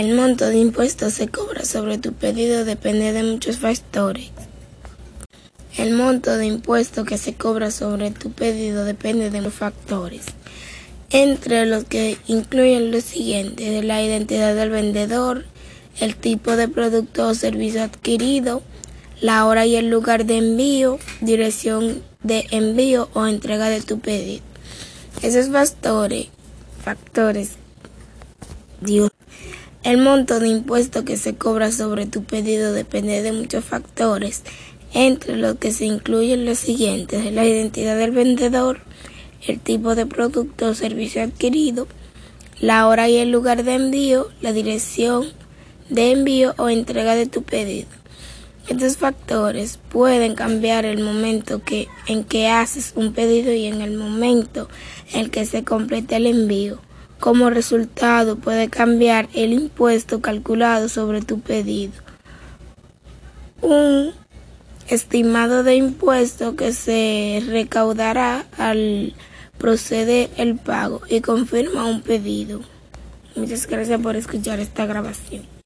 El monto de impuestos se cobra sobre tu pedido depende de muchos factores. El monto de impuesto que se cobra sobre tu pedido depende de los factores, entre los que incluyen los siguientes, la identidad del vendedor, el tipo de producto o servicio adquirido, la hora y el lugar de envío, dirección de envío o entrega de tu pedido. Esos factores, factores, Dios. El monto de impuesto que se cobra sobre tu pedido depende de muchos factores, entre los que se incluyen los siguientes, la identidad del vendedor, el tipo de producto o servicio adquirido, la hora y el lugar de envío, la dirección de envío o entrega de tu pedido. Estos factores pueden cambiar el momento en que haces un pedido y en el momento en que se complete el envío. Como resultado puede cambiar el impuesto calculado sobre tu pedido. Un estimado de impuesto que se recaudará al proceder el pago y confirma un pedido. Muchas gracias por escuchar esta grabación.